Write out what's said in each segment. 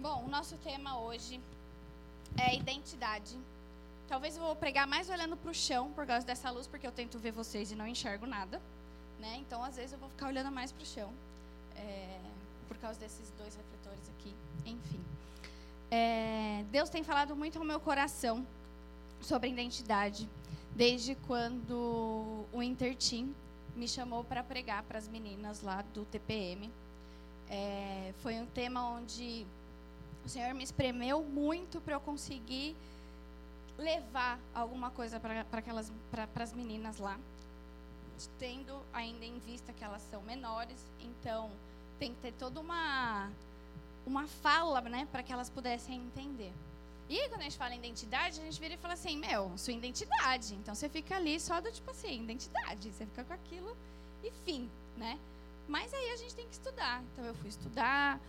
Bom, o nosso tema hoje é identidade. Talvez eu vou pregar mais olhando para o chão por causa dessa luz, porque eu tento ver vocês e não enxergo nada. Né? Então, às vezes, eu vou ficar olhando mais para o chão. É, por causa desses dois refletores aqui. Enfim. É, Deus tem falado muito ao meu coração sobre identidade, desde quando o Intertim me chamou para pregar para as meninas lá do TPM. É, foi um tema onde o Senhor me espremeu muito para eu conseguir levar alguma coisa para aquelas para as meninas lá, tendo ainda em vista que elas são menores, então tem que ter toda uma uma fala, né, para que elas pudessem entender. E aí, quando a gente fala em identidade, a gente vira e fala assim, meu, sua identidade. Então você fica ali só do tipo assim, identidade. Você fica com aquilo e fim, né? Mas aí a gente tem que estudar. Então eu fui estudar,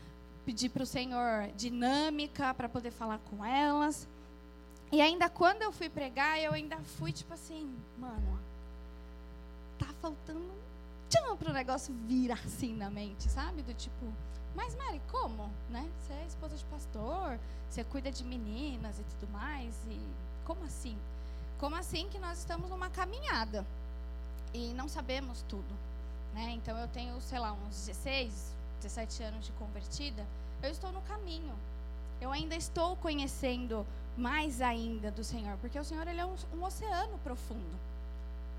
pedi para o Senhor dinâmica para poder falar com elas. E ainda quando eu fui pregar, eu ainda fui tipo assim, mano, tá faltando tchau para o negócio vir assim na mente, sabe? Do tipo, mas Mari, como? Né? Você é esposa de pastor, você cuida de meninas e tudo mais, e como assim? Como assim que nós estamos numa caminhada e não sabemos tudo? Né? Então eu tenho, sei lá, uns 16, 17 anos de convertida, eu estou no caminho. Eu ainda estou conhecendo mais ainda do Senhor, porque o Senhor ele é um, um oceano profundo.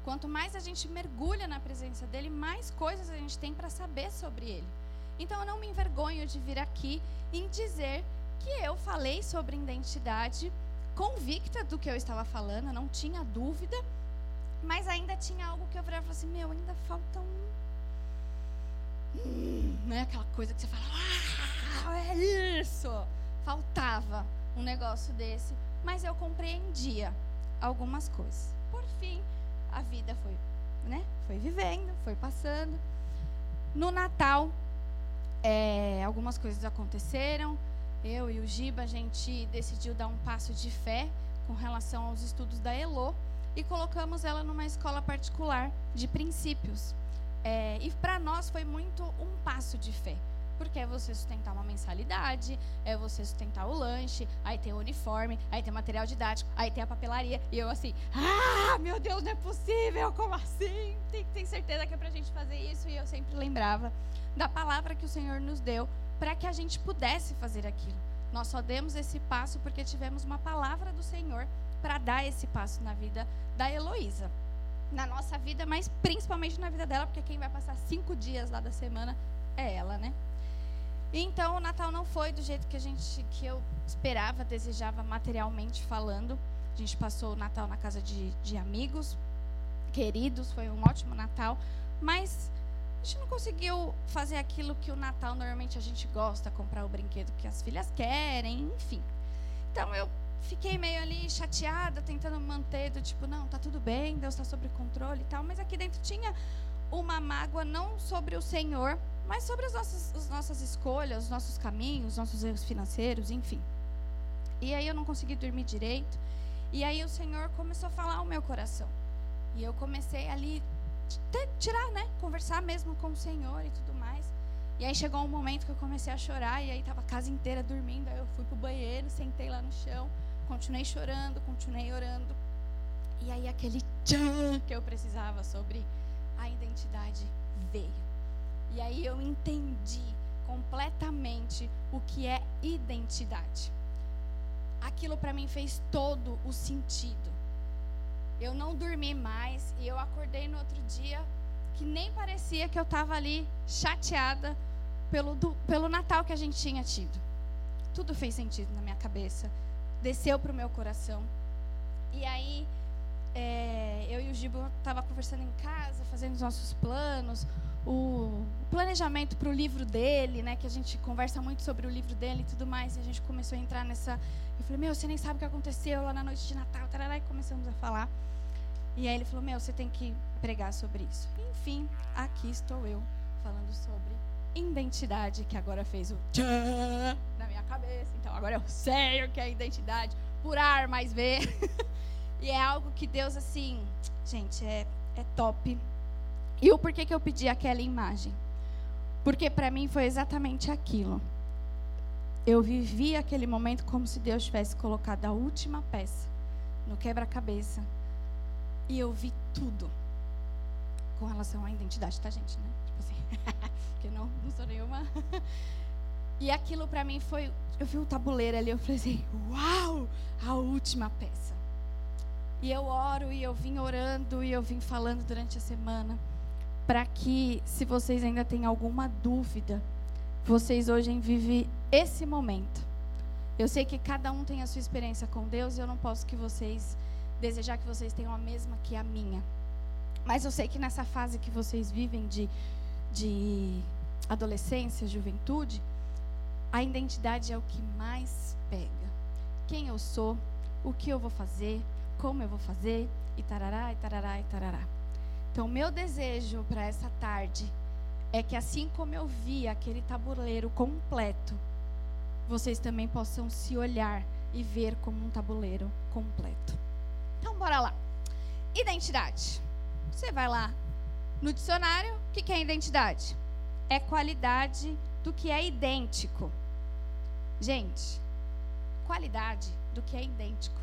Quanto mais a gente mergulha na presença dele, mais coisas a gente tem para saber sobre ele. Então eu não me envergonho de vir aqui e dizer que eu falei sobre identidade, convicta do que eu estava falando, não tinha dúvida, mas ainda tinha algo que eu falei assim: meu, ainda falta um hum, é aquela coisa que você fala, ah, é isso. Faltava um negócio desse, mas eu compreendia algumas coisas. Por fim, a vida foi, né? Foi vivendo, foi passando. No Natal, é, algumas coisas aconteceram. Eu e o Giba, a gente decidiu dar um passo de fé com relação aos estudos da Elo e colocamos ela numa escola particular de princípios. É, e para nós foi muito um passo de fé. Porque é você sustentar uma mensalidade, é você sustentar o lanche, aí tem o uniforme, aí tem material didático, aí tem a papelaria. E eu assim, ah, meu Deus, não é possível, como assim? Tem, tem certeza que é para a gente fazer isso? E eu sempre lembrava da palavra que o Senhor nos deu para que a gente pudesse fazer aquilo. Nós só demos esse passo porque tivemos uma palavra do Senhor para dar esse passo na vida da Heloísa na nossa vida, mas principalmente na vida dela, porque quem vai passar cinco dias lá da semana é ela, né? Então o Natal não foi do jeito que a gente, que eu esperava, desejava materialmente falando. A gente passou o Natal na casa de, de amigos, queridos, foi um ótimo Natal, mas a gente não conseguiu fazer aquilo que o Natal normalmente a gente gosta, comprar o brinquedo que as filhas querem, enfim. Então eu fiquei meio ali chateada, tentando manter do tipo, não, tá tudo bem, Deus está sob controle e tal, mas aqui dentro tinha uma mágoa não sobre o Senhor, mas sobre as nossas, as nossas escolhas, os nossos caminhos, os nossos erros financeiros, enfim. E aí eu não consegui dormir direito. E aí o Senhor começou a falar ao meu coração. E eu comecei ali tirar, né, conversar mesmo com o Senhor e tudo mais. E aí chegou um momento que eu comecei a chorar e aí estava a casa inteira dormindo. Aí eu fui pro banheiro, sentei lá no chão continuei chorando, continuei orando. E aí aquele tchan que eu precisava sobre a identidade veio. E aí eu entendi completamente o que é identidade. Aquilo para mim fez todo o sentido. Eu não dormi mais e eu acordei no outro dia que nem parecia que eu estava ali chateada pelo, do, pelo Natal que a gente tinha tido. Tudo fez sentido na minha cabeça desceu para o meu coração. E aí, é, eu e o Gibo estava conversando em casa, fazendo os nossos planos, o planejamento para o livro dele, né? Que a gente conversa muito sobre o livro dele e tudo mais. E a gente começou a entrar nessa. Eu falei, meu, você nem sabe o que aconteceu lá na noite de Natal, tarará, e começamos a falar. E aí ele falou, meu, você tem que pregar sobre isso. Enfim, aqui estou eu falando sobre identidade, que agora fez o tchan na minha cabeça. Então agora eu sei o que é identidade, por ar mais ver. e é algo que Deus, assim, gente, é, é top. E o porquê que eu pedi aquela imagem? Porque para mim foi exatamente aquilo. eu vivi aquele momento como se Deus tivesse colocado a última peça no quebra-cabeça. E eu vi tudo com relação à identidade, tá, gente? Né? Tipo assim, porque não, não sou nenhuma. e aquilo para mim foi. Eu vi o tabuleiro ali, eu falei assim: uau, a última peça. E eu oro e eu vim orando e eu vim falando durante a semana para que, se vocês ainda têm alguma dúvida, vocês hoje vivem esse momento. Eu sei que cada um tem a sua experiência com Deus e eu não posso que vocês desejar que vocês tenham a mesma que a minha. Mas eu sei que nessa fase que vocês vivem de, de adolescência, juventude, a identidade é o que mais pega. Quem eu sou, o que eu vou fazer, como eu vou fazer, e tarará, e tarará, e tarará. Então, meu desejo para essa tarde é que assim como eu vi aquele tabuleiro completo, vocês também possam se olhar e ver como um tabuleiro completo. Então, bora lá. Identidade. Você vai lá no dicionário, o que, é identidade? É qualidade do que é idêntico. Gente, qualidade do que é idêntico.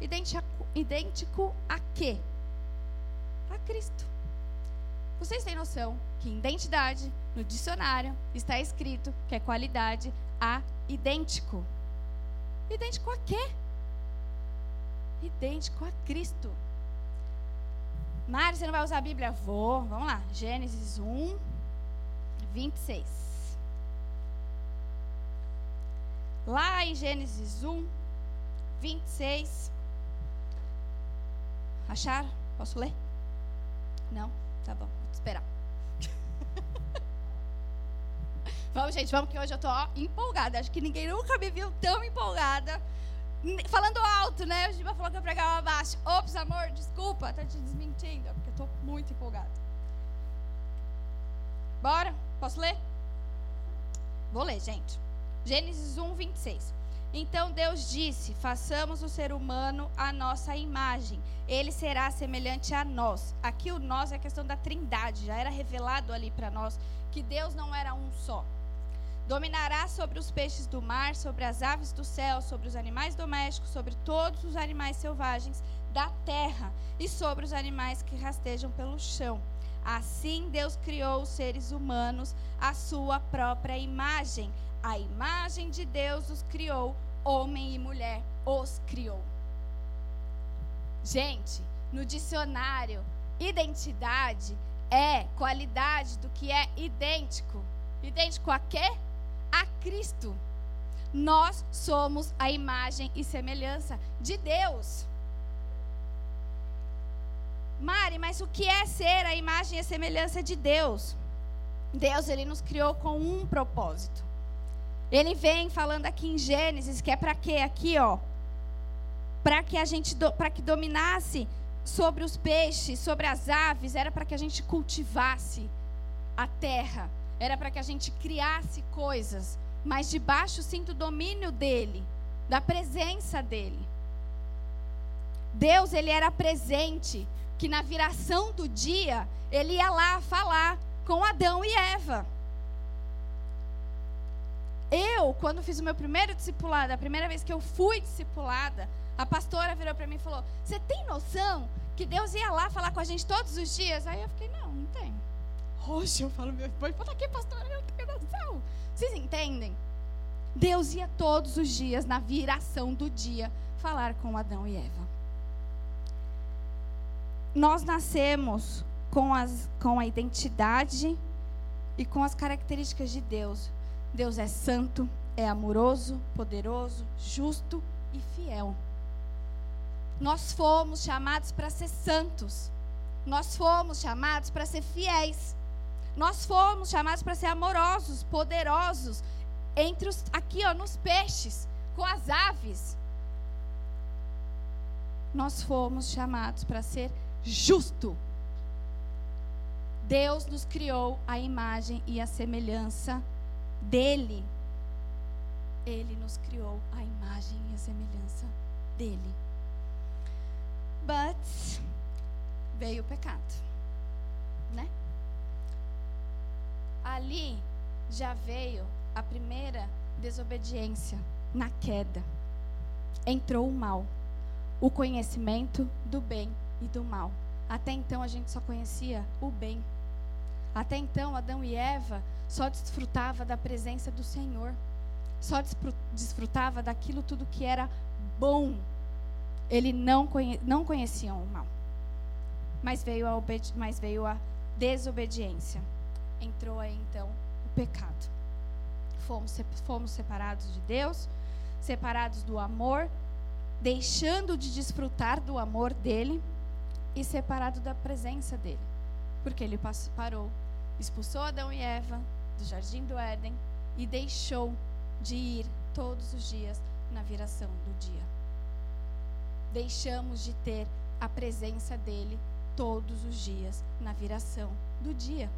Idêntico, idêntico a quê? A Cristo. Vocês têm noção que identidade no dicionário está escrito que é qualidade a idêntico. Idêntico a quê? Idêntico a Cristo. Mário, você não vai usar a Bíblia? Vou. Vamos lá. Gênesis 1, 26. Lá em Gênesis 1, 26. Acharam? Posso ler? Não? Tá bom, vou esperar. vamos, gente, vamos que hoje eu tô empolgada. Acho que ninguém nunca me viu tão empolgada. Falando alto, né? O Giba falou que eu pregava baixo. Ops, amor, desculpa, tá te desmentindo, porque eu tô muito empolgada. Bora? Posso ler? Vou ler, gente. Gênesis 1, 26. Então Deus disse: façamos o ser humano a nossa imagem. Ele será semelhante a nós. Aqui o nós é a questão da trindade. Já era revelado ali para nós que Deus não era um só. Dominará sobre os peixes do mar, sobre as aves do céu, sobre os animais domésticos, sobre todos os animais selvagens da terra e sobre os animais que rastejam pelo chão. Assim Deus criou os seres humanos à sua própria imagem a imagem de Deus os criou, homem e mulher os criou. Gente, no dicionário, identidade é qualidade do que é idêntico. Idêntico a quê? A Cristo. Nós somos a imagem e semelhança de Deus. Mari, mas o que é ser a imagem e a semelhança de Deus? Deus ele nos criou com um propósito. Ele vem falando aqui em Gênesis que é para quê? Aqui, ó. Para que a gente para que dominasse sobre os peixes, sobre as aves, era para que a gente cultivasse a terra, era para que a gente criasse coisas, mas debaixo sinto o domínio dele, da presença dele. Deus, ele era presente, que na viração do dia, ele ia lá falar com Adão e Eva. Eu, quando fiz o meu primeiro discipulado, a primeira vez que eu fui discipulada, a pastora virou para mim e falou: Você tem noção que Deus ia lá falar com a gente todos os dias? Aí eu fiquei: Não, não tenho. Hoje eu falo: Meu pai, fala aqui, pastora, eu tenho noção. Vocês entendem? Deus ia todos os dias, na viração do dia, falar com Adão e Eva. Nós nascemos com, as, com a identidade e com as características de Deus. Deus é santo, é amoroso, poderoso, justo e fiel. Nós fomos chamados para ser santos. Nós fomos chamados para ser fiéis. Nós fomos chamados para ser amorosos, poderosos, entre os aqui, ó, nos peixes, com as aves. Nós fomos chamados para ser justo. Deus nos criou a imagem e a semelhança dele. Ele nos criou a imagem e a semelhança dele. But veio o pecado, né? Ali já veio a primeira desobediência, na queda, entrou o mal, o conhecimento do bem e do mal. Até então a gente só conhecia o bem. Até então Adão e Eva só desfrutava da presença do Senhor. Só desfrutava daquilo tudo que era bom. Ele não, conhe não conheciam o mal. Mas veio a, mas veio a desobediência. Entrou aí então o pecado. Fomos, fomos separados de Deus, separados do amor, deixando de desfrutar do amor dele e separado da presença dele. Porque ele parou, expulsou Adão e Eva do jardim do Éden e deixou de ir todos os dias na viração do dia. Deixamos de ter a presença dele todos os dias na viração do dia.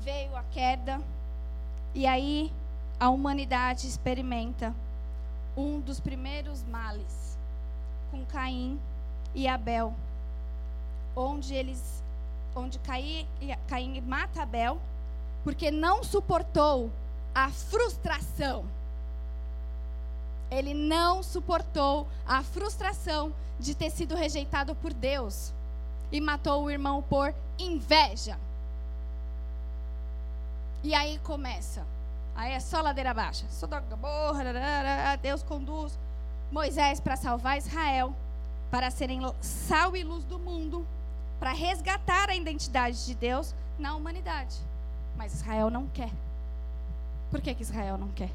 Veio a queda e aí a humanidade experimenta um dos primeiros males com Caim e Abel, onde eles onde Caim, mata Abel porque não suportou a frustração. Ele não suportou a frustração de ter sido rejeitado por Deus e matou o irmão por inveja. E aí começa. Aí é só ladeira baixa. Deus conduz Moisés para salvar Israel, para serem sal e luz do mundo, para resgatar a identidade de Deus na humanidade. Mas Israel não quer. Por que, que Israel não quer?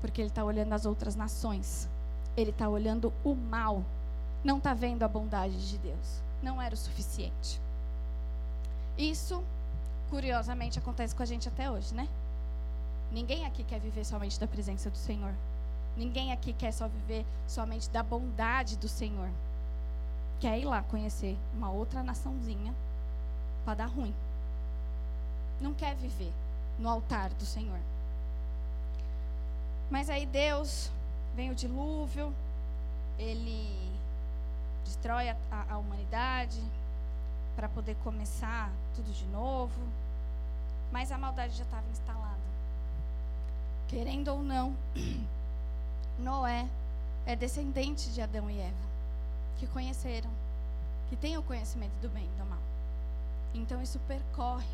Porque ele está olhando as outras nações. Ele está olhando o mal. Não está vendo a bondade de Deus. Não era o suficiente. Isso, curiosamente, acontece com a gente até hoje, né? Ninguém aqui quer viver somente da presença do Senhor. Ninguém aqui quer só viver somente da bondade do Senhor. Quer ir lá conhecer uma outra naçãozinha para dar ruim. Não quer viver no altar do Senhor. Mas aí Deus vem o dilúvio, ele destrói a, a, a humanidade para poder começar tudo de novo. Mas a maldade já estava instalada. Querendo ou não, Noé é descendente de Adão e Eva, que conheceram, que têm o conhecimento do bem e do mal. Então isso percorre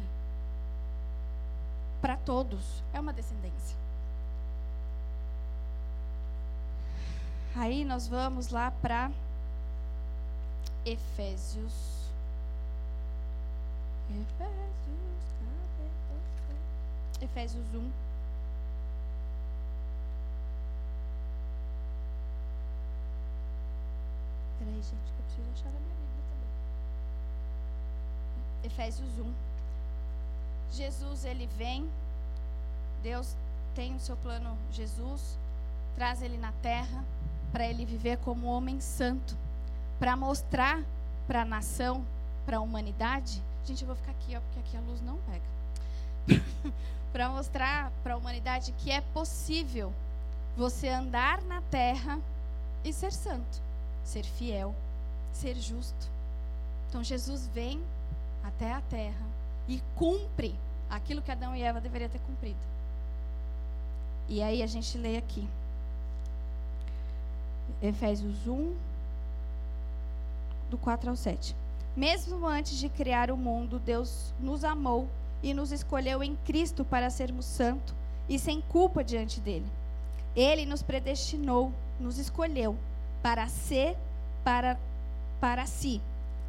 para todos, é uma descendência. Aí nós vamos lá para Efésios. Efésios? Efésios 1. Peraí, gente, que eu preciso achar a minha Bíblia também. Efésios 1. Jesus, ele vem. Deus tem o seu plano, Jesus, traz ele na terra para ele viver como homem santo, para mostrar para a nação, para a humanidade. Gente, eu vou ficar aqui, ó, porque aqui a luz não pega. para mostrar para a humanidade que é possível você andar na terra e ser santo, ser fiel, ser justo. Então Jesus vem até a terra e cumpre aquilo que Adão e Eva deveriam ter cumprido. E aí a gente lê aqui. Efésios 1, do 4 ao 7. Mesmo antes de criar o mundo, Deus nos amou e nos escolheu em Cristo para sermos santos e sem culpa diante dele. Ele nos predestinou, nos escolheu para ser para para si,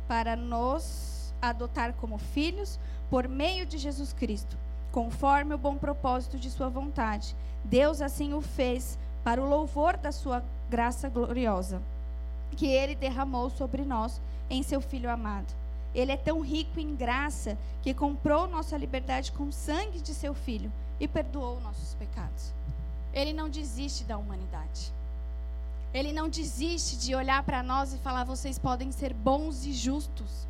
para nos adotar como filhos por meio de Jesus Cristo, conforme o bom propósito de sua vontade. Deus assim o fez para o louvor da sua graça gloriosa que ele derramou sobre nós em seu Filho amado. Ele é tão rico em graça que comprou nossa liberdade com o sangue de seu Filho e perdoou nossos pecados. Ele não desiste da humanidade. Ele não desiste de olhar para nós e falar: vocês podem ser bons e justos.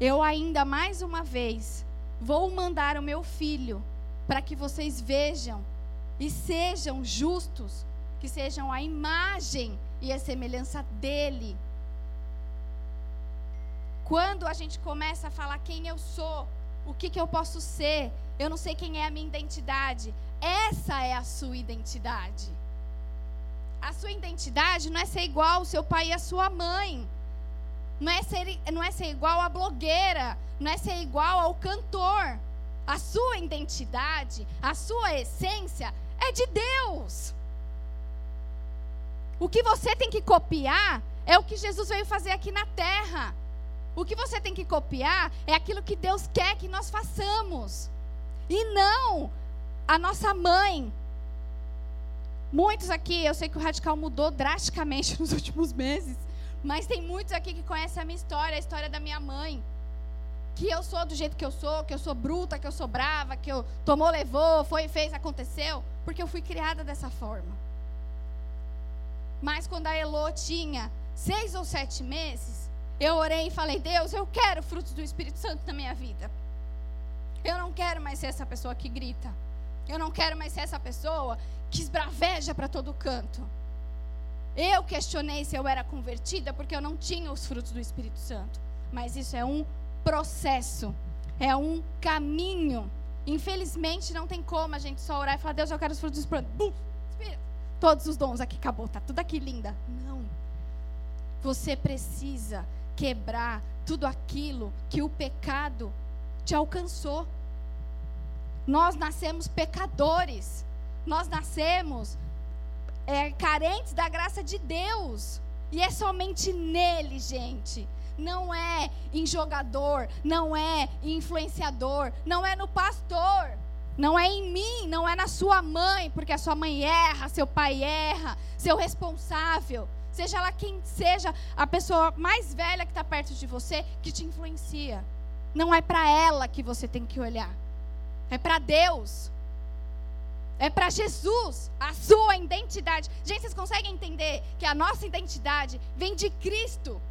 Eu ainda, mais uma vez, vou mandar o meu filho para que vocês vejam e sejam justos que sejam a imagem e a semelhança dele. Quando a gente começa a falar quem eu sou, o que, que eu posso ser, Eu não sei quem é a minha identidade. Essa é a sua identidade. A sua identidade não é ser igual ao seu pai e a sua mãe. Não é ser, não é ser igual à blogueira. Não é ser igual ao cantor. A sua identidade, a sua essência é de Deus. O que você tem que copiar é o que Jesus veio fazer aqui na terra. O que você tem que copiar é aquilo que Deus quer que nós façamos. E não a nossa mãe. Muitos aqui, eu sei que o radical mudou drasticamente nos últimos meses, mas tem muitos aqui que conhecem a minha história, a história da minha mãe. Que eu sou do jeito que eu sou, que eu sou bruta, que eu sou brava, que eu tomou, levou, foi, fez, aconteceu, porque eu fui criada dessa forma. Mas quando a Elô tinha seis ou sete meses, eu orei e falei: Deus, eu quero frutos do Espírito Santo na minha vida. Eu não quero mais ser essa pessoa que grita. Eu não quero mais ser essa pessoa que esbraveja para todo canto. Eu questionei se eu era convertida porque eu não tinha os frutos do Espírito Santo. Mas isso é um processo, é um caminho. Infelizmente, não tem como a gente só orar e falar: Deus, eu quero os frutos do Espírito. Bum, Espírito. Todos os dons aqui, acabou, tá tudo aqui linda. Não. Você precisa quebrar tudo aquilo que o pecado te alcançou. Nós nascemos pecadores. Nós nascemos é, carentes da graça de Deus. E é somente nele, gente. Não é em jogador, não é em influenciador, não é no pastor, não é em mim, não é na sua mãe, porque a sua mãe erra, seu pai erra, seu responsável, seja lá quem seja a pessoa mais velha que está perto de você que te influencia. Não é para ela que você tem que olhar. É para Deus. É para Jesus, a sua identidade. Gente, vocês conseguem entender que a nossa identidade vem de Cristo?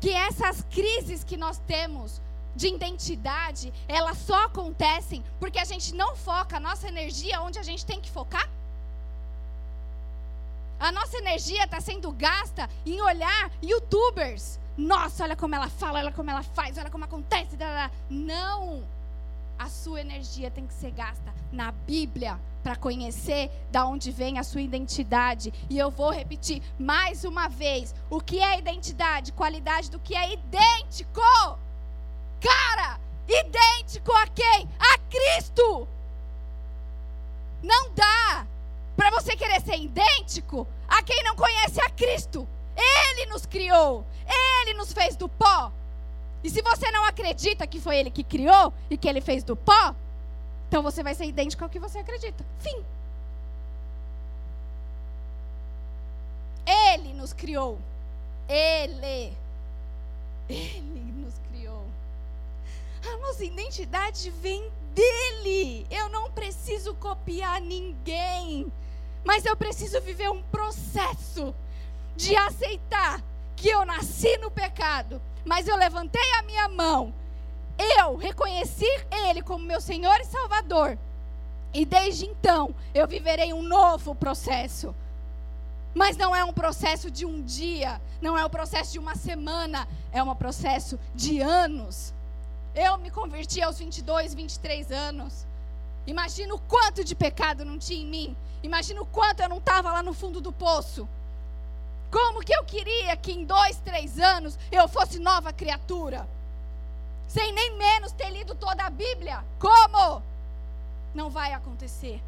Que essas crises que nós temos de identidade, elas só acontecem porque a gente não foca a nossa energia onde a gente tem que focar? A nossa energia está sendo gasta em olhar youtubers, nossa, olha como ela fala, olha como ela faz, olha como acontece. Não! A sua energia tem que ser gasta na Bíblia para conhecer da onde vem a sua identidade. E eu vou repetir mais uma vez: o que é identidade? Qualidade do que é idêntico. Cara, idêntico a quem? A Cristo. Não dá para você querer ser idêntico a quem não conhece a Cristo. Ele nos criou, Ele nos fez do pó. E se você não acredita que foi Ele que criou e que Ele fez do pó, então você vai ser idêntico ao que você acredita. Fim. Ele nos criou. Ele. Ele nos criou. A nossa identidade vem dele. Eu não preciso copiar ninguém. Mas eu preciso viver um processo de aceitar que eu nasci no pecado, mas eu levantei a minha mão, eu reconheci Ele como meu Senhor e Salvador, e desde então eu viverei um novo processo. Mas não é um processo de um dia, não é um processo de uma semana, é um processo de anos. Eu me converti aos 22, 23 anos. Imagina o quanto de pecado não tinha em mim. Imagina o quanto eu não estava lá no fundo do poço. Como que eu queria que em dois, três anos eu fosse nova criatura? Sem nem menos ter lido toda a Bíblia. Como? Não vai acontecer.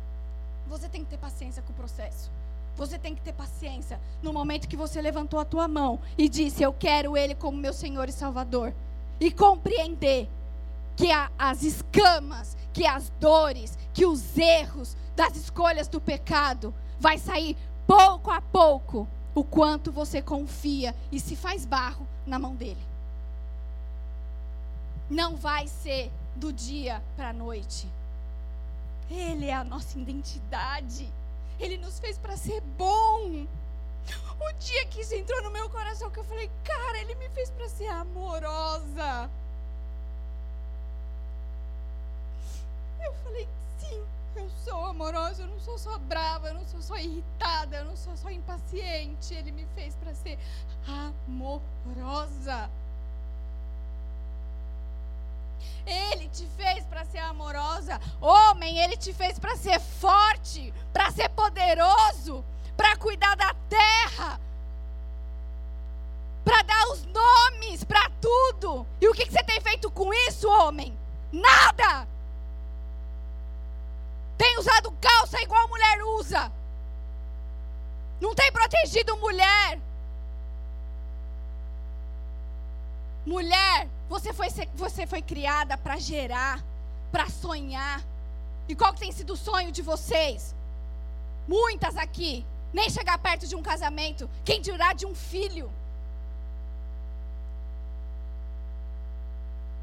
Você tem que ter paciência com o processo. Você tem que ter paciência no momento que você levantou a tua mão e disse: Eu quero Ele como meu Senhor e Salvador. E compreender que a, as escamas, que as dores, que os erros das escolhas do pecado vai sair pouco a pouco o quanto você confia e se faz barro na mão dele. Não vai ser do dia para a noite. Ele é a nossa identidade. Ele nos fez para ser bom. O dia que isso entrou no meu coração, que eu falei, cara, ele me fez para ser amorosa. Eu falei, sim, eu sou amorosa, eu não sou só brava, eu não sou só irritada, eu não sou só impaciente. Ele me fez para ser amorosa. Ele te fez para ser amorosa. Homem, ele te fez para ser forte, para ser poderoso, para cuidar da terra, para dar os nomes para tudo. E o que, que você tem feito com isso, homem? Nada! Tem usado calça igual mulher usa. Não tem protegido mulher. Mulher, você foi, você foi criada para gerar, para sonhar. E qual que tem sido o sonho de vocês? Muitas aqui. Nem chegar perto de um casamento. Quem dirá de um filho?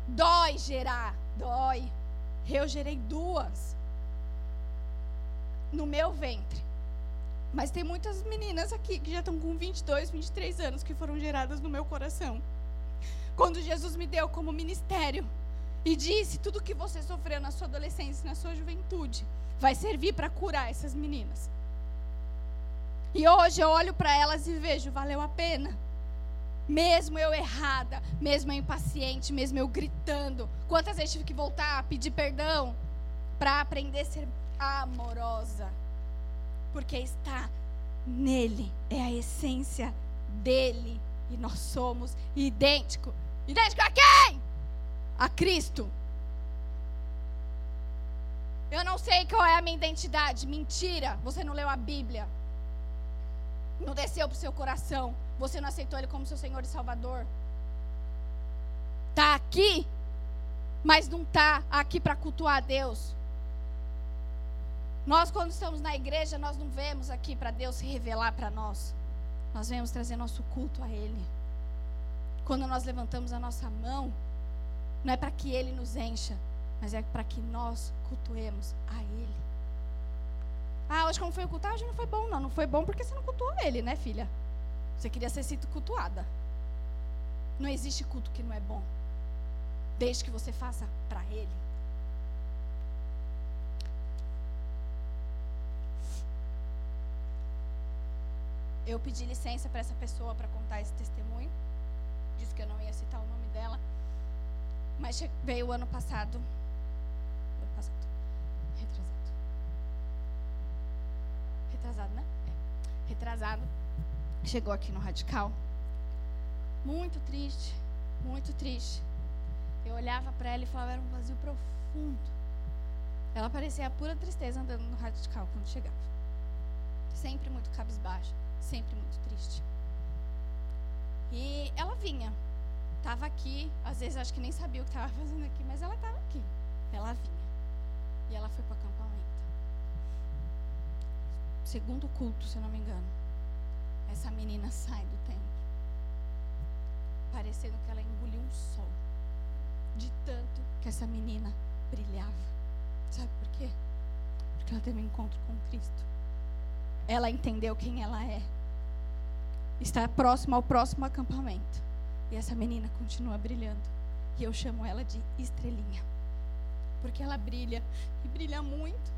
Dói gerar, dói. Eu gerei duas no meu ventre. Mas tem muitas meninas aqui que já estão com 22, 23 anos que foram geradas no meu coração. Quando Jesus me deu como ministério e disse: tudo que você sofreu na sua adolescência, na sua juventude, vai servir para curar essas meninas. E hoje eu olho para elas e vejo, valeu a pena. Mesmo eu errada, mesmo eu impaciente, mesmo eu gritando. Quantas vezes tive que voltar a pedir perdão para aprender a ser amorosa? Porque está nele, é a essência dele. E nós somos idênticos. Idêntico a quem? A Cristo. Eu não sei qual é a minha identidade. Mentira. Você não leu a Bíblia. Não desceu para o seu coração. Você não aceitou Ele como seu Senhor e Salvador. Está aqui, mas não está aqui para cultuar a Deus. Nós, quando estamos na igreja, nós não vemos aqui para Deus se revelar para nós. Nós vemos trazer nosso culto a Ele. Quando nós levantamos a nossa mão, não é para que Ele nos encha, mas é para que nós cultuemos a Ele. Ah, hoje como foi o culto? Ah, hoje não foi bom, não. Não foi bom porque você não cultuou Ele, né, filha? Você queria ser sido cultuada. Não existe culto que não é bom, desde que você faça para Ele. Eu pedi licença para essa pessoa para contar esse testemunho disse que eu não ia citar o nome dela. Mas veio o ano passado. Ano passado. Retrasado. Retrasado, né? É. Retrasado. Chegou aqui no Radical. Muito triste. Muito triste. Eu olhava para ela e falava, era um vazio profundo. Ela parecia a pura tristeza andando no radical quando chegava. Sempre muito cabisbaixo, sempre muito triste. E ela vinha, estava aqui, às vezes acho que nem sabia o que estava fazendo aqui, mas ela estava aqui. Ela vinha. E ela foi para o acampamento. Segundo culto, se eu não me engano. Essa menina sai do templo. Parecendo que ela engoliu um sol. De tanto que essa menina brilhava. Sabe por quê? Porque ela teve um encontro com Cristo. Ela entendeu quem ela é está próximo ao próximo acampamento. E essa menina continua brilhando. E eu chamo ela de estrelinha. Porque ela brilha e brilha muito.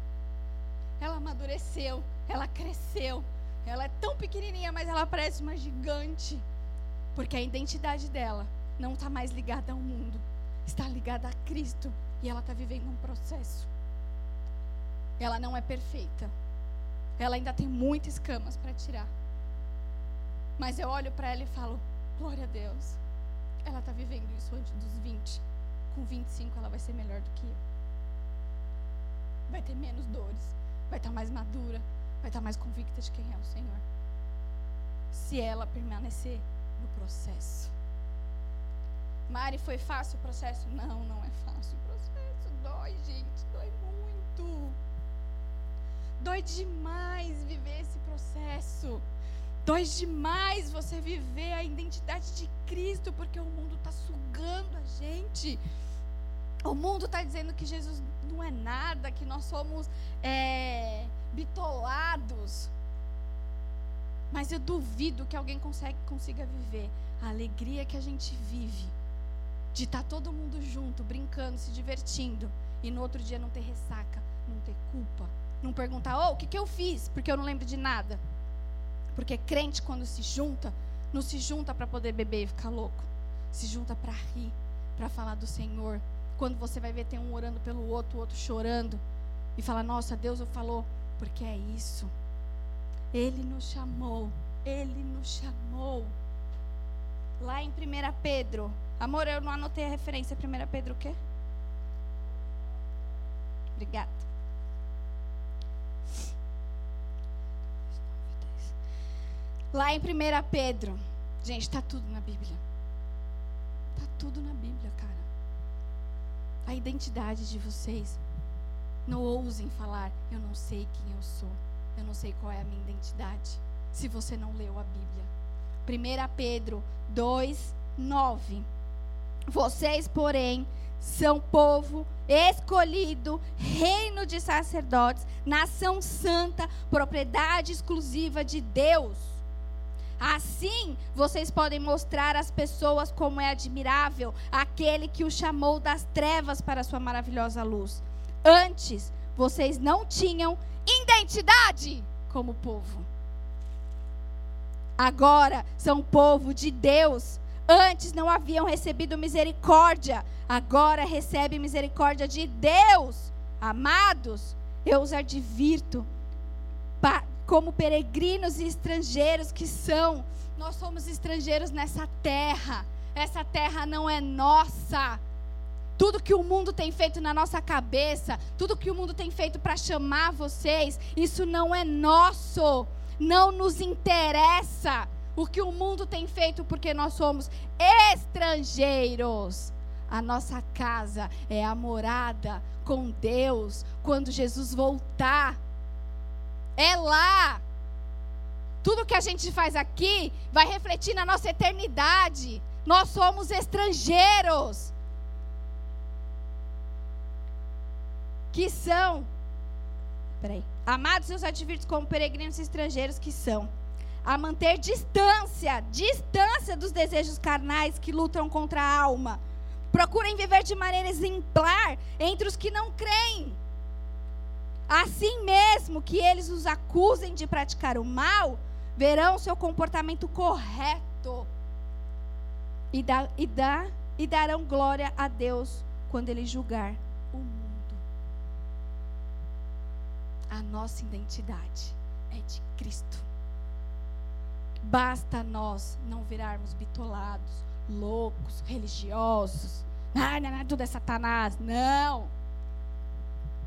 Ela amadureceu, ela cresceu. Ela é tão pequenininha, mas ela parece uma gigante. Porque a identidade dela não está mais ligada ao mundo, está ligada a Cristo. E ela está vivendo um processo. Ela não é perfeita. Ela ainda tem muitas escamas para tirar. Mas eu olho para ela e falo: glória a Deus. Ela está vivendo isso antes dos 20. Com 25 ela vai ser melhor do que eu. Vai ter menos dores. Vai estar tá mais madura. Vai estar tá mais convicta de quem é o Senhor. Se ela permanecer no processo. Mari, foi fácil o processo? Não, não é fácil o processo. Dói, gente. Dói muito. Dói demais viver esse processo. Dói demais você viver a identidade de Cristo, porque o mundo está sugando a gente. O mundo está dizendo que Jesus não é nada, que nós somos é, bitolados. Mas eu duvido que alguém consegue, consiga viver a alegria que a gente vive, de estar tá todo mundo junto, brincando, se divertindo, e no outro dia não ter ressaca, não ter culpa, não perguntar, oh, o que, que eu fiz? Porque eu não lembro de nada. Porque crente, quando se junta, não se junta para poder beber e ficar louco. Se junta para rir, para falar do Senhor, Quando você vai ver, tem um orando pelo outro, o outro chorando. E fala: Nossa, Deus falou. Porque é isso. Ele nos chamou. Ele nos chamou. Lá em 1 Pedro. Amor, eu não anotei a referência. 1 Pedro o quê? Obrigada. Lá em 1 Pedro. Gente, está tudo na Bíblia. Está tudo na Bíblia, cara. A identidade de vocês. Não ousem falar, eu não sei quem eu sou. Eu não sei qual é a minha identidade. Se você não leu a Bíblia. 1 Pedro 2, 9. Vocês, porém, são povo escolhido, reino de sacerdotes, nação santa, propriedade exclusiva de Deus. Assim, vocês podem mostrar às pessoas como é admirável aquele que o chamou das trevas para a sua maravilhosa luz. Antes, vocês não tinham identidade como povo. Agora são povo de Deus. Antes não haviam recebido misericórdia, agora recebem misericórdia de Deus. Amados, eu os advirto, como peregrinos e estrangeiros que são, nós somos estrangeiros nessa terra. Essa terra não é nossa. Tudo que o mundo tem feito na nossa cabeça, tudo que o mundo tem feito para chamar vocês, isso não é nosso. Não nos interessa o que o mundo tem feito, porque nós somos estrangeiros. A nossa casa é a morada com Deus quando Jesus voltar. É lá. Tudo que a gente faz aqui vai refletir na nossa eternidade. Nós somos estrangeiros. Que são, peraí, amados, os advirtos como peregrinos estrangeiros que são a manter distância, distância dos desejos carnais que lutam contra a alma. Procurem viver de maneira exemplar entre os que não creem. Assim mesmo que eles os acusem de praticar o mal, verão seu comportamento correto e, e, e darão glória a Deus quando ele julgar o mundo. A nossa identidade é de Cristo. Basta nós não virarmos bitolados, loucos, religiosos. Ah, não, não, tudo é Satanás. Não.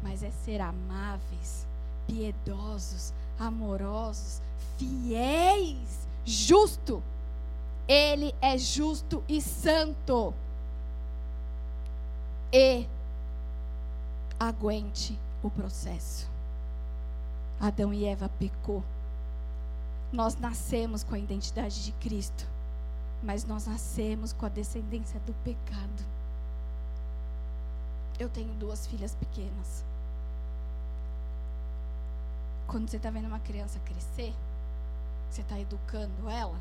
Mas é ser amáveis, piedosos, amorosos, fiéis, justo. Ele é justo e santo. E aguente o processo. Adão e Eva pecou nós nascemos com a identidade de Cristo, mas nós nascemos com a descendência do pecado. Eu tenho duas filhas pequenas. Quando você está vendo uma criança crescer, você está educando ela,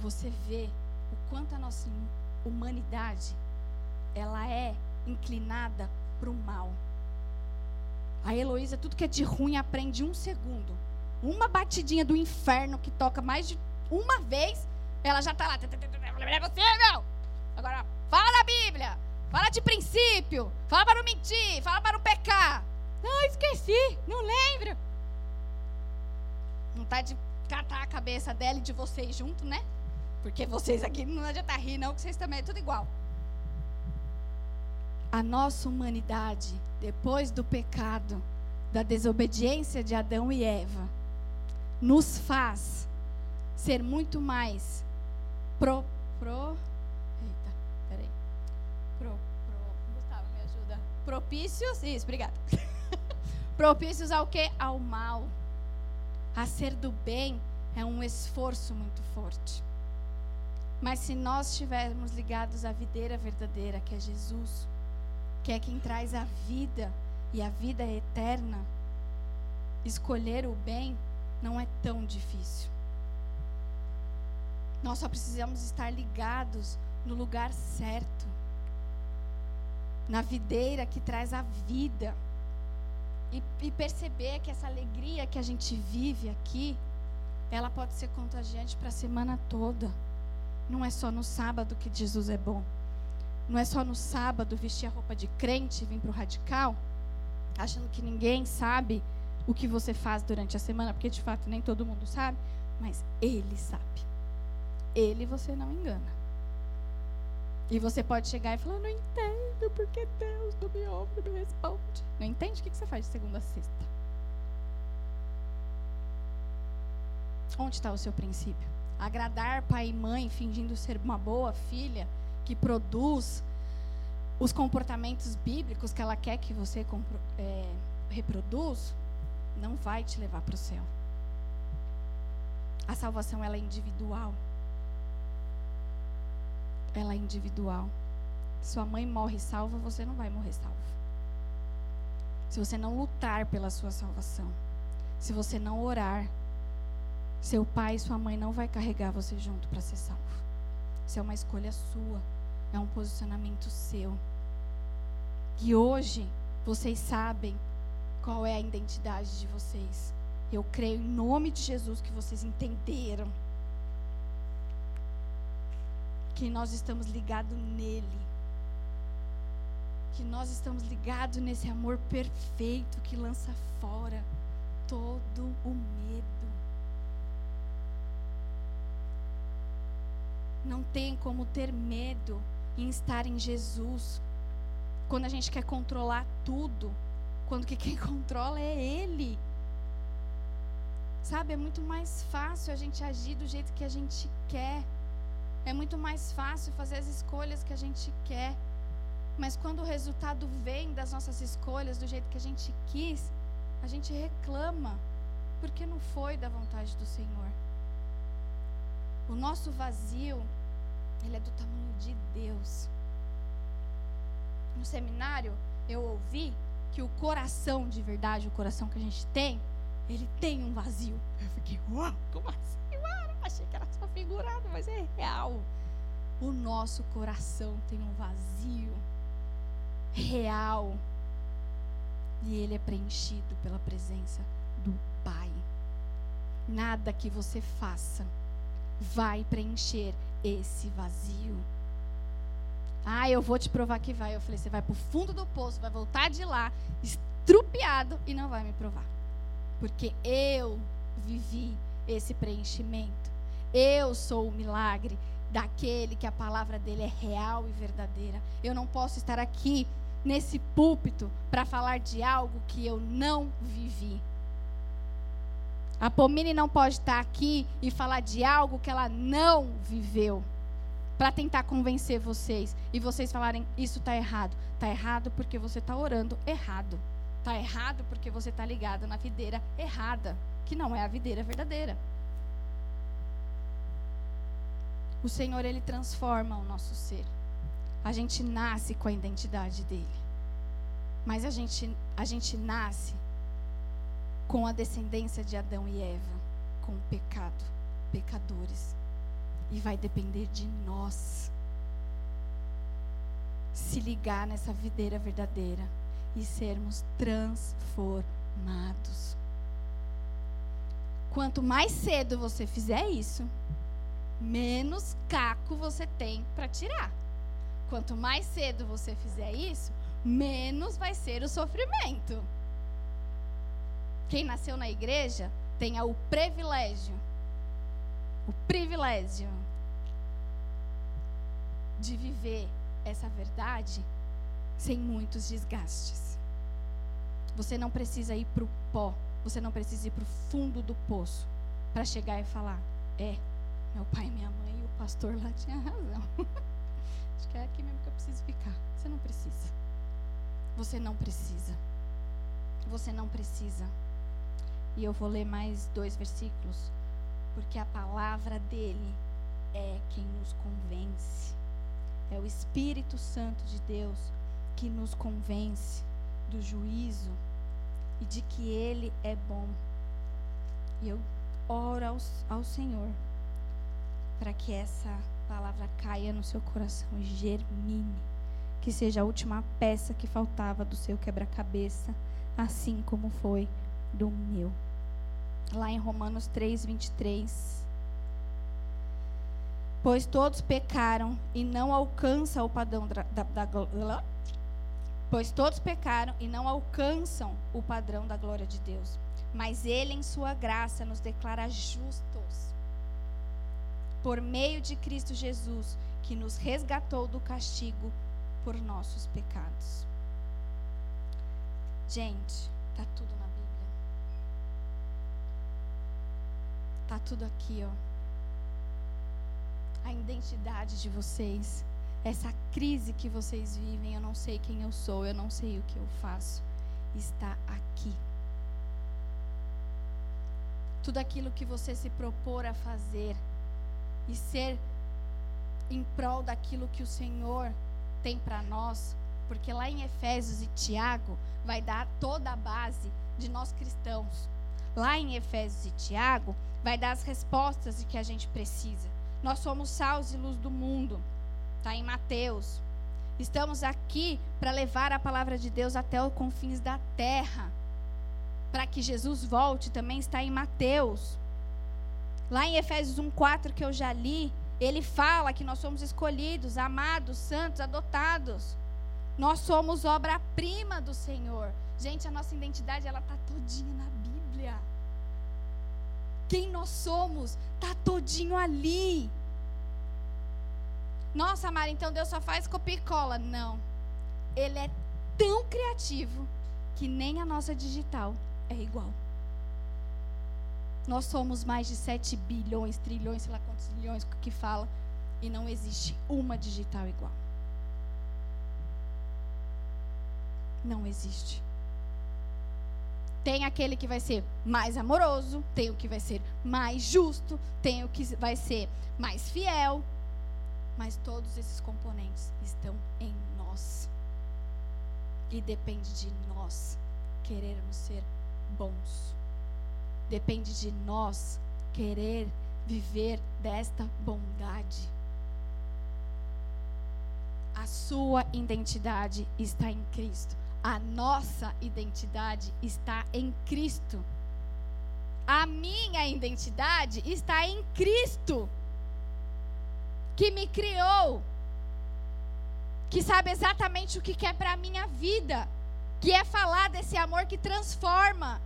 você vê o quanto a nossa humanidade ela é inclinada para o mal. A Heloísa, tudo que é de ruim, aprende um segundo uma batidinha do inferno que toca mais de uma vez, ela já está lá. É não! Agora, fala da Bíblia. Fala de princípio. Fala para não mentir. Fala para não pecar. Não, esqueci. Não lembro. Tá de catar a cabeça dela e de vocês junto, né? Porque vocês aqui não adianta rir, não, que vocês também é tudo igual. A nossa humanidade, depois do pecado, da desobediência de Adão e Eva, nos faz ser muito mais pro, pro eita, peraí, pro, pro, Gustavo, me ajuda, propícios, isso, obrigada, propícios ao que? Ao mal, a ser do bem é um esforço muito forte, mas se nós estivermos ligados à videira verdadeira, que é Jesus, que é quem traz a vida e a vida eterna, escolher o bem não é tão difícil. Nós só precisamos estar ligados no lugar certo, na videira que traz a vida, e, e perceber que essa alegria que a gente vive aqui, ela pode ser contagiante para a semana toda. Não é só no sábado que Jesus é bom. não é só no sábado vestir a roupa de crente e vir para o radical, achando que ninguém sabe o que você faz durante a semana, porque de fato nem todo mundo sabe, mas Ele sabe. Ele você não engana. E você pode chegar e falar: Não entendo porque Deus não me ouve, não me responde. Não entende? O que você faz de segunda a sexta? Onde está o seu princípio? Agradar pai e mãe, fingindo ser uma boa filha, que produz os comportamentos bíblicos que ela quer que você é, reproduz, não vai te levar para o céu. A salvação ela é individual. Ela é individual. Sua mãe morre salva, você não vai morrer salvo. Se você não lutar pela sua salvação, se você não orar, seu pai e sua mãe não vai carregar você junto para ser salvo. Isso é uma escolha sua, é um posicionamento seu. E hoje vocês sabem qual é a identidade de vocês. Eu creio em nome de Jesus que vocês entenderam que nós estamos ligados nele. Que nós estamos ligados nesse amor perfeito que lança fora todo o medo. Não tem como ter medo em estar em Jesus. Quando a gente quer controlar tudo, quando que quem controla é Ele. Sabe, é muito mais fácil a gente agir do jeito que a gente quer. É muito mais fácil fazer as escolhas que a gente quer. Mas quando o resultado vem das nossas escolhas do jeito que a gente quis, a gente reclama, porque não foi da vontade do Senhor. O nosso vazio, ele é do tamanho de Deus. No seminário, eu ouvi que o coração de verdade, o coração que a gente tem, ele tem um vazio. Eu fiquei, uau, como assim? Achei que era só figurado, mas é real. O nosso coração tem um vazio real. E ele é preenchido pela presença do Pai. Nada que você faça vai preencher esse vazio. Ah, eu vou te provar que vai. Eu falei, você vai para o fundo do poço, vai voltar de lá, estrupiado, e não vai me provar. Porque eu vivi esse preenchimento. Eu sou o milagre daquele que a palavra dele é real e verdadeira. Eu não posso estar aqui nesse púlpito para falar de algo que eu não vivi. A Pomini não pode estar aqui e falar de algo que ela não viveu. Para tentar convencer vocês. E vocês falarem, isso está errado. Está errado porque você está orando errado. Está errado porque você está ligado na videira errada. Que não é a videira verdadeira. O Senhor, Ele transforma o nosso ser. A gente nasce com a identidade dele. Mas a gente, a gente nasce com a descendência de Adão e Eva, com o pecado, pecadores. E vai depender de nós se ligar nessa videira verdadeira e sermos transformados. Quanto mais cedo você fizer isso, menos caco você tem para tirar. Quanto mais cedo você fizer isso, menos vai ser o sofrimento. Quem nasceu na igreja tem o privilégio, o privilégio de viver essa verdade sem muitos desgastes. Você não precisa ir para o pó, você não precisa ir para o fundo do poço para chegar e falar: é, meu pai, minha mãe e o pastor lá tinha razão. Acho que é aqui mesmo que eu preciso ficar. Você não precisa. Você não precisa. Você não precisa. E eu vou ler mais dois versículos, porque a palavra dele é quem nos convence. É o Espírito Santo de Deus que nos convence do juízo e de que ele é bom. E eu oro ao, ao Senhor para que essa palavra caia no seu coração e germine. Que seja a última peça que faltava do seu quebra-cabeça, assim como foi do meu. Lá em Romanos 3, 23. Pois todos pecaram e não alcançam o padrão da, da, da pois todos pecaram e não alcançam o padrão da glória de Deus. Mas ele em sua graça nos declara justos por meio de Cristo Jesus, que nos resgatou do castigo por nossos pecados. Gente, tá tudo na Bíblia. Tá tudo aqui, ó a identidade de vocês, essa crise que vocês vivem, eu não sei quem eu sou, eu não sei o que eu faço, está aqui. Tudo aquilo que você se propor a fazer e ser em prol daquilo que o Senhor tem para nós, porque lá em Efésios e Tiago vai dar toda a base de nós cristãos. Lá em Efésios e Tiago vai dar as respostas de que a gente precisa. Nós somos sal e luz do mundo. Está em Mateus. Estamos aqui para levar a palavra de Deus até os confins da terra. Para que Jesus volte, também está em Mateus. Lá em Efésios 1:4 que eu já li, ele fala que nós somos escolhidos, amados, santos, adotados. Nós somos obra-prima do Senhor. Gente, a nossa identidade ela tá todinha na Bíblia quem nós somos, tá todinho ali. Nossa, Mara, então Deus só faz copia e cola. Não. Ele é tão criativo que nem a nossa digital é igual. Nós somos mais de 7 bilhões, trilhões, sei lá quantos milhões que fala, e não existe uma digital igual. Não existe. Tem aquele que vai ser mais amoroso, tem o que vai ser mais justo, tem o que vai ser mais fiel. Mas todos esses componentes estão em nós. E depende de nós querermos ser bons. Depende de nós querer viver desta bondade. A sua identidade está em Cristo. A nossa identidade está em Cristo. A minha identidade está em Cristo, que me criou, que sabe exatamente o que quer para a minha vida, que é falar desse amor que transforma.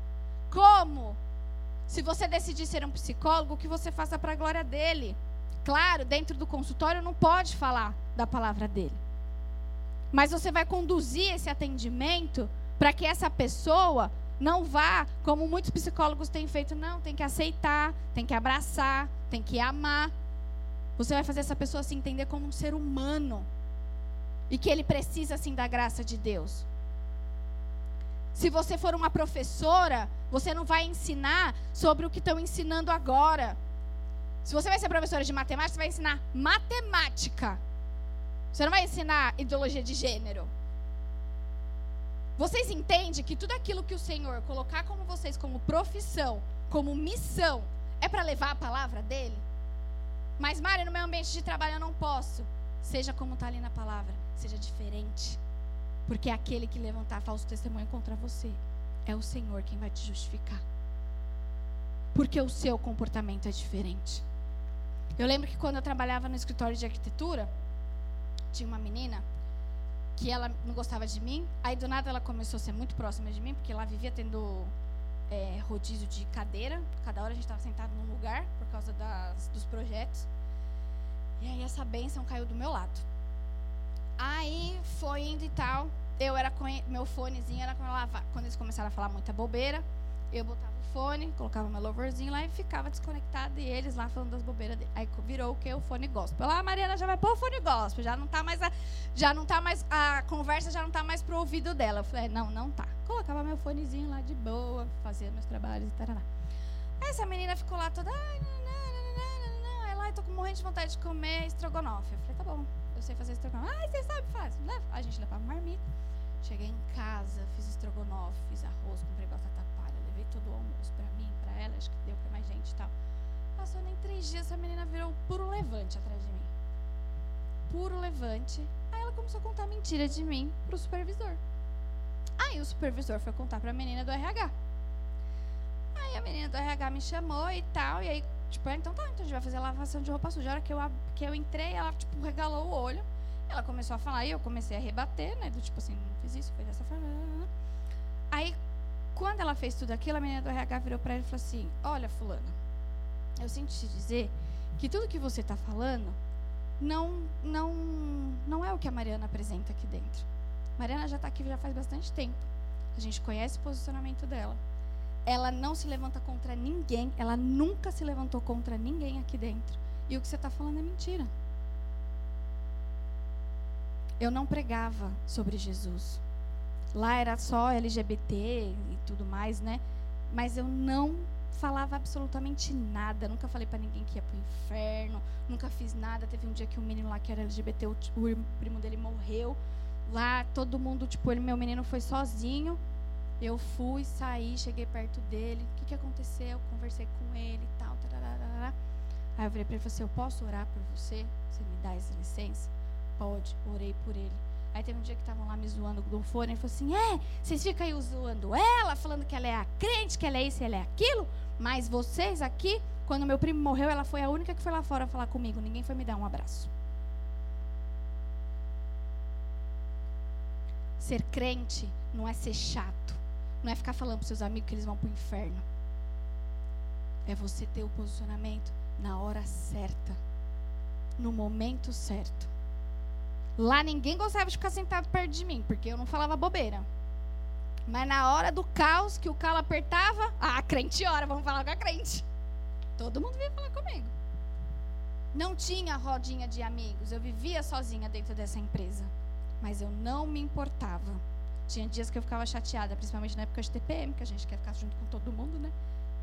Como? Se você decidir ser um psicólogo, que você faça para a glória dele. Claro, dentro do consultório não pode falar da palavra dele. Mas você vai conduzir esse atendimento para que essa pessoa não vá, como muitos psicólogos têm feito, não, tem que aceitar, tem que abraçar, tem que amar. Você vai fazer essa pessoa se entender como um ser humano e que ele precisa sim da graça de Deus. Se você for uma professora, você não vai ensinar sobre o que estão ensinando agora. Se você vai ser professora de matemática, você vai ensinar matemática. Você não vai ensinar ideologia de gênero. Vocês entendem que tudo aquilo que o Senhor colocar como vocês como profissão, como missão, é para levar a palavra dele? Mas, Mário, no meu ambiente de trabalho eu não posso. Seja como está ali na palavra, seja diferente. Porque é aquele que levantar falso testemunho contra você é o Senhor quem vai te justificar. Porque o seu comportamento é diferente. Eu lembro que quando eu trabalhava no escritório de arquitetura, tinha uma menina que ela não gostava de mim. Aí do nada ela começou a ser muito próxima de mim, porque lá vivia tendo é, rodízio de cadeira. Cada hora a gente estava sentado num lugar por causa das, dos projetos. E aí essa bênção caiu do meu lado. Aí foi indo e tal. Eu era com meu fonezinho era quando, eles começaram a falar muita bobeira. Eu botava o fone, colocava meu louvorzinho lá e ficava desconectado. E eles lá falando das bobeiras dele. Aí virou o que? O fone gospel. Lá a Mariana já vai pôr o fone gospel. Já não tá mais a, já não tá mais, a conversa já não tá mais pro ouvido dela. Eu falei, não, não tá. Colocava meu fonezinho lá de boa, fazia meus trabalhos e tal. Essa menina ficou lá toda. Ai, não, não, não, não, Aí lá eu tô morrendo de vontade de comer estrogonofe. Eu falei, tá bom, eu sei fazer estrogonofe. Ah, você sabe, faz. Leva. A gente levava marmita. Cheguei em casa, fiz estrogonofe, fiz arroz, comprei batata todo o almoço para mim, para ela, acho que deu para mais gente e tal. Passou nem três dias, essa menina virou puro levante atrás de mim. Puro levante. Aí ela começou a contar mentira de mim pro supervisor. Aí o supervisor foi contar para a menina do RH. Aí a menina do RH me chamou e tal, e aí Tipo, então tá, então a gente vai fazer a lavação de roupa suja. A hora que eu, que eu entrei, ela, tipo, regalou o olho. Ela começou a falar e eu comecei a rebater, né? Do tipo assim, não fiz isso, foi dessa forma. Aí, quando ela fez tudo aquilo, a menina do RH virou para ele e falou assim: Olha, Fulana, eu sinto te dizer que tudo que você está falando não, não, não é o que a Mariana apresenta aqui dentro. Mariana já está aqui já faz bastante tempo. A gente conhece o posicionamento dela. Ela não se levanta contra ninguém. Ela nunca se levantou contra ninguém aqui dentro. E o que você está falando é mentira. Eu não pregava sobre Jesus. Lá era só LGBT e tudo mais, né? Mas eu não falava absolutamente nada. Nunca falei para ninguém que ia pro inferno. Nunca fiz nada. Teve um dia que um menino lá que era LGBT, o, primo dele morreu. Lá todo mundo, tipo, ele, meu menino foi sozinho. Eu fui, saí, cheguei perto dele. O que, que aconteceu? Conversei com ele e tal. Tararara. Aí eu virei para ele assim: Eu posso orar por você? Você me dá essa licença? Pode, orei por ele. Aí teve um dia que estavam lá me zoando do fone, ele falou assim: É, vocês ficam aí zoando ela, falando que ela é a crente, que ela é isso, ela é aquilo, mas vocês aqui, quando meu primo morreu, ela foi a única que foi lá fora falar comigo, ninguém foi me dar um abraço. Ser crente não é ser chato, não é ficar falando para seus amigos que eles vão para o inferno. É você ter o posicionamento na hora certa, no momento certo. Lá ninguém gostava de ficar sentado perto de mim, porque eu não falava bobeira. Mas na hora do caos, que o calo apertava, ah, crente ora, vamos falar com a crente. Todo mundo vinha falar comigo. Não tinha rodinha de amigos, eu vivia sozinha dentro dessa empresa. Mas eu não me importava. Tinha dias que eu ficava chateada, principalmente na época de TPM, que a gente quer ficar junto com todo mundo, né?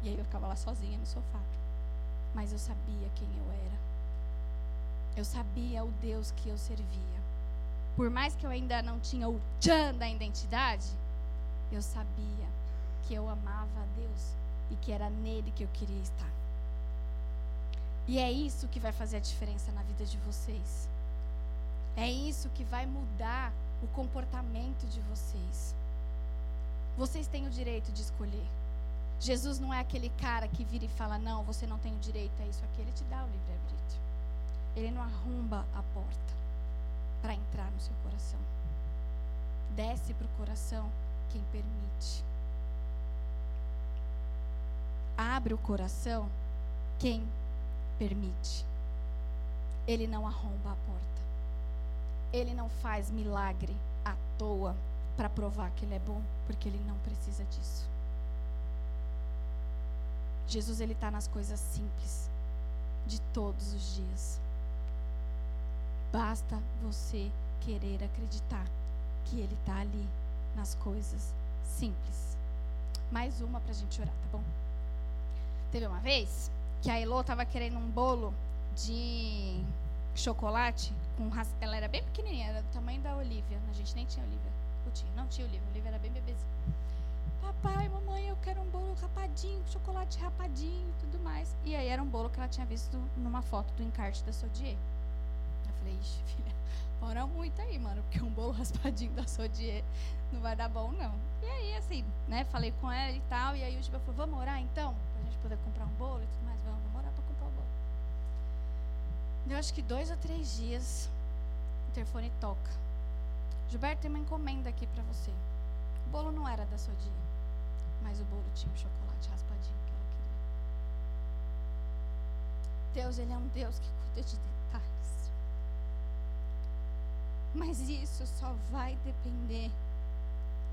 E aí eu ficava lá sozinha no sofá. Mas eu sabia quem eu era. Eu sabia o Deus que eu servia por mais que eu ainda não tinha o tchan da identidade, eu sabia que eu amava a Deus e que era nele que eu queria estar. E é isso que vai fazer a diferença na vida de vocês. É isso que vai mudar o comportamento de vocês. Vocês têm o direito de escolher. Jesus não é aquele cara que vira e fala: Não, você não tem o direito a isso aqui. Ele te dá o livre-arbítrio. Ele não arromba a porta para entrar no seu coração. Desce para o coração quem permite. Abre o coração quem permite. Ele não arromba a porta. Ele não faz milagre à toa para provar que ele é bom, porque ele não precisa disso. Jesus ele está nas coisas simples de todos os dias. Basta você querer acreditar que Ele está ali nas coisas simples. Mais uma para a gente orar, tá bom? Teve uma vez que a Elô estava querendo um bolo de chocolate com ela era bem pequenininha, era do tamanho da Olivia. A gente nem tinha Olivia. Ou tinha? Não tinha Olivia. Olivia era bem bebezinha. Papai, mamãe, eu quero um bolo rapadinho, chocolate rapadinho e tudo mais. E aí era um bolo que ela tinha visto numa foto do encarte da Sodier falei, ixi, filha, ora muito aí, mano, porque um bolo raspadinho da Sodier não vai dar bom, não. E aí, assim, né, falei com ela e tal, e aí o Giba falou, vamos orar então? Pra gente poder comprar um bolo e tudo mais, vamos, vamos orar pra comprar o bolo. Deu acho que dois ou três dias, o telefone toca. Gilberto, tem uma encomenda aqui para você. O bolo não era da Sodier, mas o bolo tinha um chocolate raspadinho que ela queria. Deus, Ele é um Deus que cuida de detalhes. Mas isso só vai depender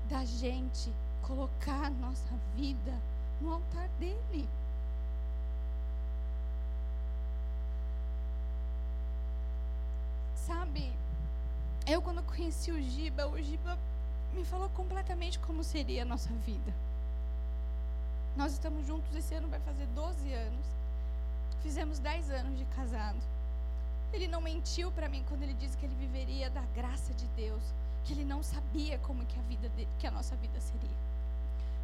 da gente colocar a nossa vida no altar dele. Sabe, eu quando conheci o Giba, o Giba me falou completamente como seria a nossa vida. Nós estamos juntos esse ano, vai fazer 12 anos. Fizemos 10 anos de casado. Ele não mentiu para mim quando ele disse que ele viveria da graça de Deus, que ele não sabia como que a vida de, que a nossa vida seria.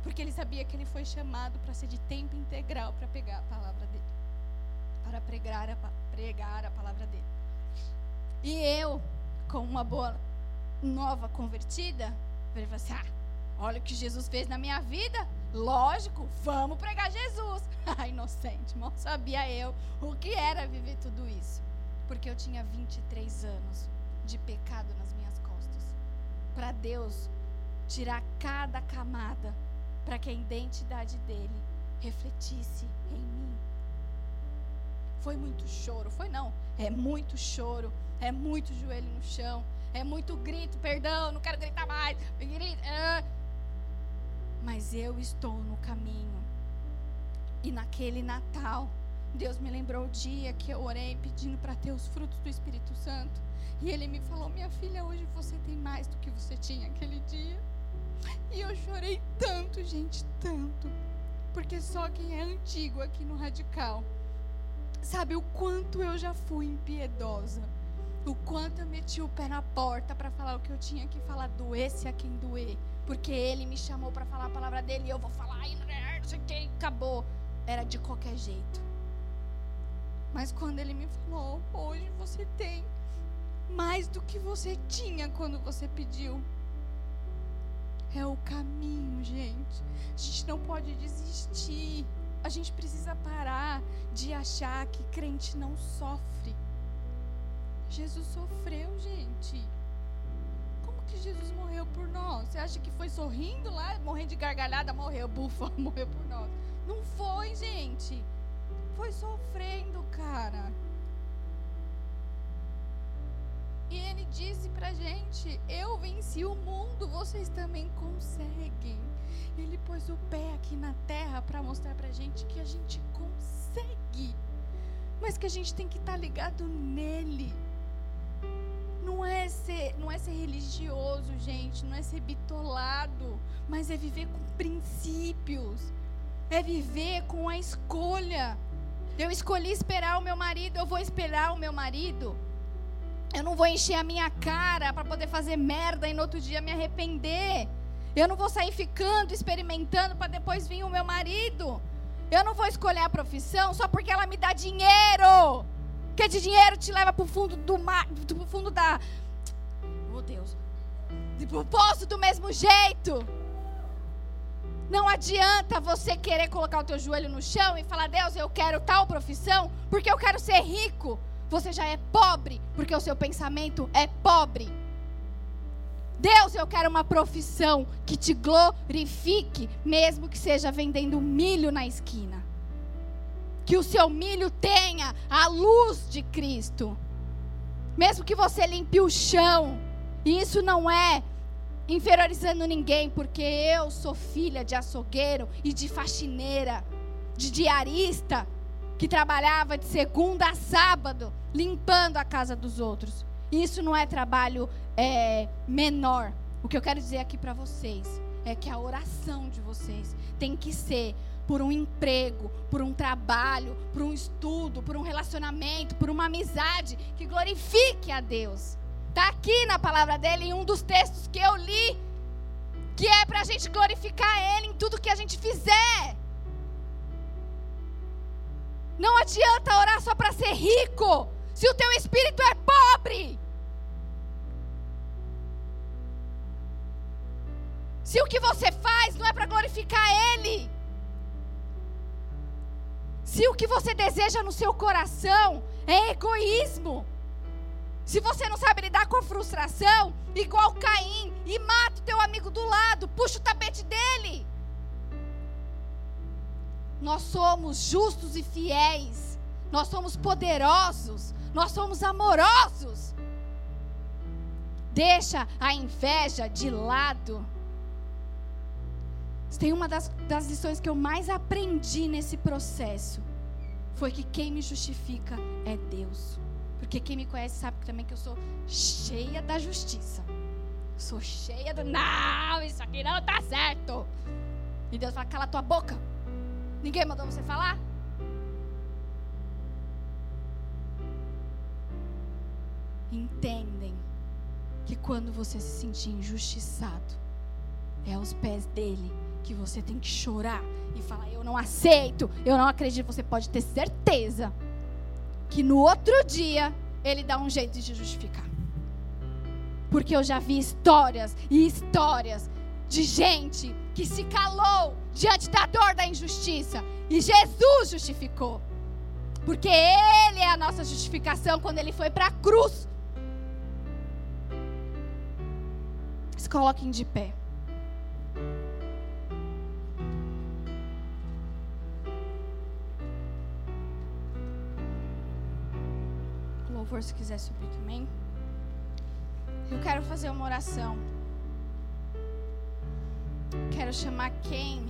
Porque ele sabia que ele foi chamado para ser de tempo integral para pegar a palavra dele, para pregar a, pregar a palavra dele. E eu, com uma boa nova convertida, ele falou assim: ah, olha o que Jesus fez na minha vida, Lógico, vamos pregar Jesus. Ah, inocente, mal sabia eu o que era viver tudo isso. Porque eu tinha 23 anos de pecado nas minhas costas. Para Deus tirar cada camada para que a identidade dele refletisse em mim. Foi muito choro, foi não, é muito choro, é muito joelho no chão, é muito grito, perdão, não quero gritar mais. Grito, é. Mas eu estou no caminho. E naquele Natal, Deus me lembrou o dia que eu orei pedindo para ter os frutos do Espírito Santo. E ele me falou: Minha filha, hoje você tem mais do que você tinha aquele dia. E eu chorei tanto, gente, tanto. Porque só quem é antigo aqui no Radical sabe o quanto eu já fui impiedosa. O quanto eu meti o pé na porta para falar o que eu tinha que falar, doesse a quem doer. Porque ele me chamou para falar a palavra dele e eu vou falar, e não sei o que, acabou. Era de qualquer jeito. Mas quando ele me falou, hoje você tem mais do que você tinha quando você pediu. É o caminho, gente. A gente não pode desistir. A gente precisa parar de achar que crente não sofre. Jesus sofreu, gente. Como que Jesus morreu por nós? Você acha que foi sorrindo lá, morrendo de gargalhada, morreu, bufa, morreu por nós? Não foi, gente. Foi sofrendo, cara. E ele disse pra gente: Eu venci o mundo, vocês também conseguem. Ele pôs o pé aqui na terra para mostrar pra gente que a gente consegue, mas que a gente tem que estar tá ligado nele. Não é, ser, não é ser religioso, gente, não é ser bitolado, mas é viver com princípios, é viver com a escolha. Eu escolhi esperar o meu marido, eu vou esperar o meu marido. Eu não vou encher a minha cara para poder fazer merda e no outro dia me arrepender. Eu não vou sair ficando, experimentando para depois vir o meu marido. Eu não vou escolher a profissão só porque ela me dá dinheiro. Porque de dinheiro te leva para o fundo do mar, pro fundo da. Oh Deus. Pro poço do mesmo jeito. Não adianta você querer colocar o teu joelho no chão e falar: "Deus, eu quero tal profissão porque eu quero ser rico" você já é pobre, porque o seu pensamento é pobre. Deus, eu quero uma profissão que te glorifique, mesmo que seja vendendo milho na esquina. Que o seu milho tenha a luz de Cristo. Mesmo que você limpe o chão. E isso não é inferiorizando ninguém, porque eu sou filha de açougueiro e de faxineira, de diarista que trabalhava de segunda a sábado limpando a casa dos outros. Isso não é trabalho é, menor. O que eu quero dizer aqui para vocês é que a oração de vocês tem que ser por um emprego, por um trabalho, por um estudo, por um relacionamento, por uma amizade que glorifique a Deus. Está aqui na palavra dele, em um dos textos que eu li, que é para a gente glorificar Ele em tudo que a gente fizer. Não adianta orar só para ser rico, se o teu espírito é pobre. Se o que você faz não é para glorificar Ele. Se o que você deseja no seu coração é egoísmo. Se você não sabe lidar com a frustração, igual Caim, e mata o teu amigo do lado, puxa o Nós somos justos e fiéis. Nós somos poderosos. Nós somos amorosos. Deixa a inveja de lado. Tem uma das, das lições que eu mais aprendi nesse processo. Foi que quem me justifica é Deus. Porque quem me conhece sabe também que eu sou cheia da justiça. Sou cheia do. Não, isso aqui não está certo. E Deus fala: cala tua boca. Ninguém mandou você falar? Entendem que quando você se sentir injustiçado, é aos pés dele que você tem que chorar e falar: Eu não aceito, eu não acredito. Você pode ter certeza que no outro dia ele dá um jeito de justificar. Porque eu já vi histórias e histórias de gente que se calou diante da dor da injustiça. E Jesus justificou. Porque Ele é a nossa justificação quando Ele foi para a cruz. Se coloquem de pé. O louvor, se quiser subir também. Eu quero fazer uma oração. Quero chamar quem